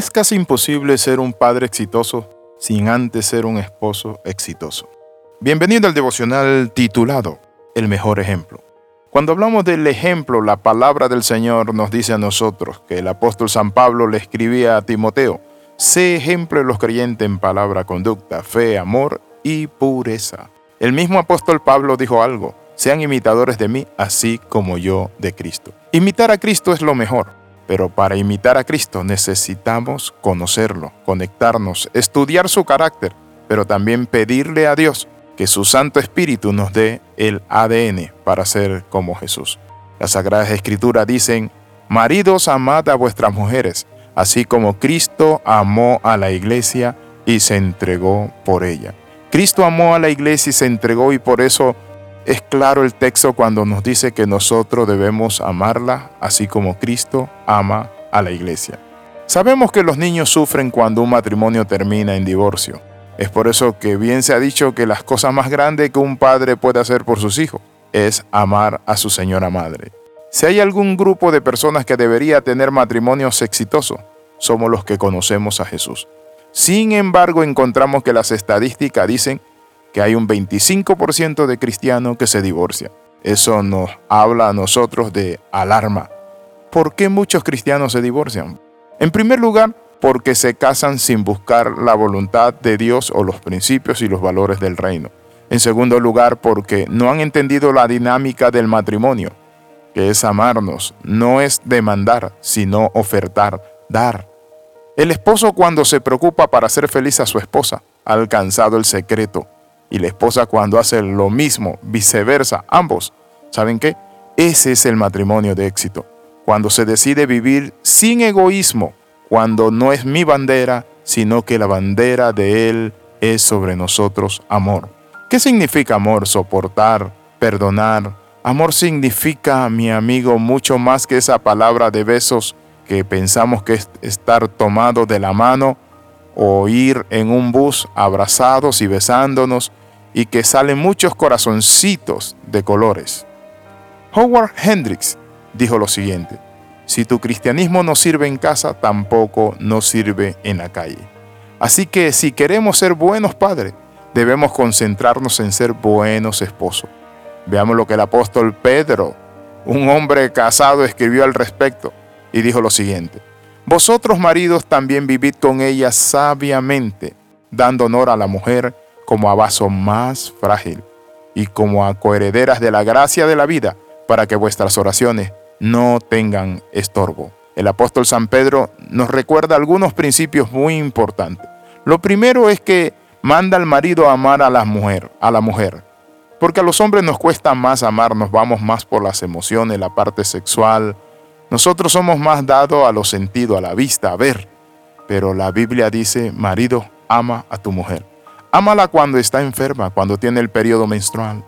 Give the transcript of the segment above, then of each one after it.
Es casi imposible ser un padre exitoso sin antes ser un esposo exitoso. Bienvenido al devocional titulado El mejor ejemplo. Cuando hablamos del ejemplo, la palabra del Señor nos dice a nosotros que el apóstol San Pablo le escribía a Timoteo, sé ejemplo de los creyentes en palabra, conducta, fe, amor y pureza. El mismo apóstol Pablo dijo algo, sean imitadores de mí, así como yo de Cristo. Imitar a Cristo es lo mejor, pero para imitar a Cristo necesitamos conocerlo, conectarnos, estudiar su carácter, pero también pedirle a Dios que su Santo Espíritu nos dé el ADN para ser como Jesús. Las Sagradas Escrituras dicen, Maridos, amad a vuestras mujeres, así como Cristo amó a la iglesia y se entregó por ella. Cristo amó a la iglesia y se entregó y por eso es claro el texto cuando nos dice que nosotros debemos amarla así como Cristo ama a la iglesia. Sabemos que los niños sufren cuando un matrimonio termina en divorcio. Es por eso que bien se ha dicho que las cosas más grandes que un padre puede hacer por sus hijos es amar a su señora madre. Si hay algún grupo de personas que debería tener matrimonios exitosos, somos los que conocemos a Jesús. Sin embargo, encontramos que las estadísticas dicen que hay un 25% de cristianos que se divorcian. Eso nos habla a nosotros de alarma. ¿Por qué muchos cristianos se divorcian? En primer lugar, porque se casan sin buscar la voluntad de Dios o los principios y los valores del reino. En segundo lugar, porque no han entendido la dinámica del matrimonio, que es amarnos, no es demandar, sino ofertar, dar. El esposo cuando se preocupa para hacer feliz a su esposa, ha alcanzado el secreto y la esposa cuando hace lo mismo, viceversa, ambos, ¿saben qué? Ese es el matrimonio de éxito. Cuando se decide vivir sin egoísmo, cuando no es mi bandera, sino que la bandera de Él es sobre nosotros amor. ¿Qué significa amor? Soportar, perdonar. Amor significa, mi amigo, mucho más que esa palabra de besos que pensamos que es estar tomado de la mano o ir en un bus abrazados y besándonos y que salen muchos corazoncitos de colores. Howard Hendricks dijo lo siguiente, si tu cristianismo no sirve en casa, tampoco no sirve en la calle. Así que si queremos ser buenos padres, debemos concentrarnos en ser buenos esposos. Veamos lo que el apóstol Pedro, un hombre casado, escribió al respecto y dijo lo siguiente, vosotros maridos también vivid con ella sabiamente, dando honor a la mujer como a vaso más frágil y como a coherederas de la gracia de la vida, para que vuestras oraciones no tengan estorbo. El apóstol San Pedro nos recuerda algunos principios muy importantes. Lo primero es que manda al marido a amar a la mujer, a la mujer. Porque a los hombres nos cuesta más amar, nos vamos más por las emociones, la parte sexual. Nosotros somos más dados a los sentidos, a la vista, a ver. Pero la Biblia dice, marido, ama a tu mujer. Ámala cuando está enferma, cuando tiene el periodo menstrual.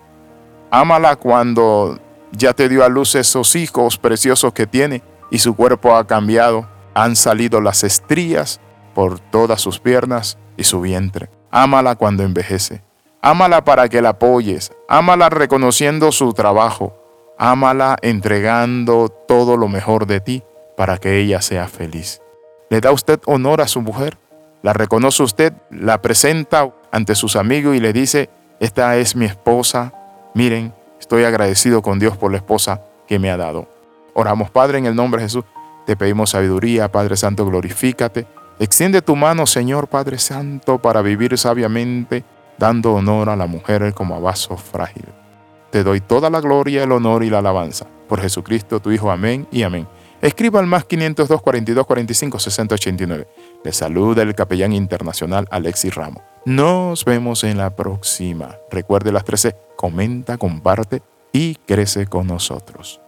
Ámala cuando ya te dio a luz esos hijos preciosos que tiene y su cuerpo ha cambiado. Han salido las estrías por todas sus piernas y su vientre. Ámala cuando envejece. Ámala para que la apoyes. Ámala reconociendo su trabajo. Ámala entregando todo lo mejor de ti para que ella sea feliz. ¿Le da usted honor a su mujer? ¿La reconoce usted? ¿La presenta ante sus amigos y le dice, esta es mi esposa, miren, estoy agradecido con Dios por la esposa que me ha dado. Oramos, Padre, en el nombre de Jesús, te pedimos sabiduría, Padre Santo, glorifícate. Extiende tu mano, Señor Padre Santo, para vivir sabiamente, dando honor a la mujer como a vaso frágil. Te doy toda la gloria, el honor y la alabanza. Por Jesucristo, tu Hijo. Amén y amén. Escriba al más 502 42 45 60 89. Le saluda el capellán internacional Alexis Ramos. Nos vemos en la próxima. Recuerde las 13, comenta, comparte y crece con nosotros.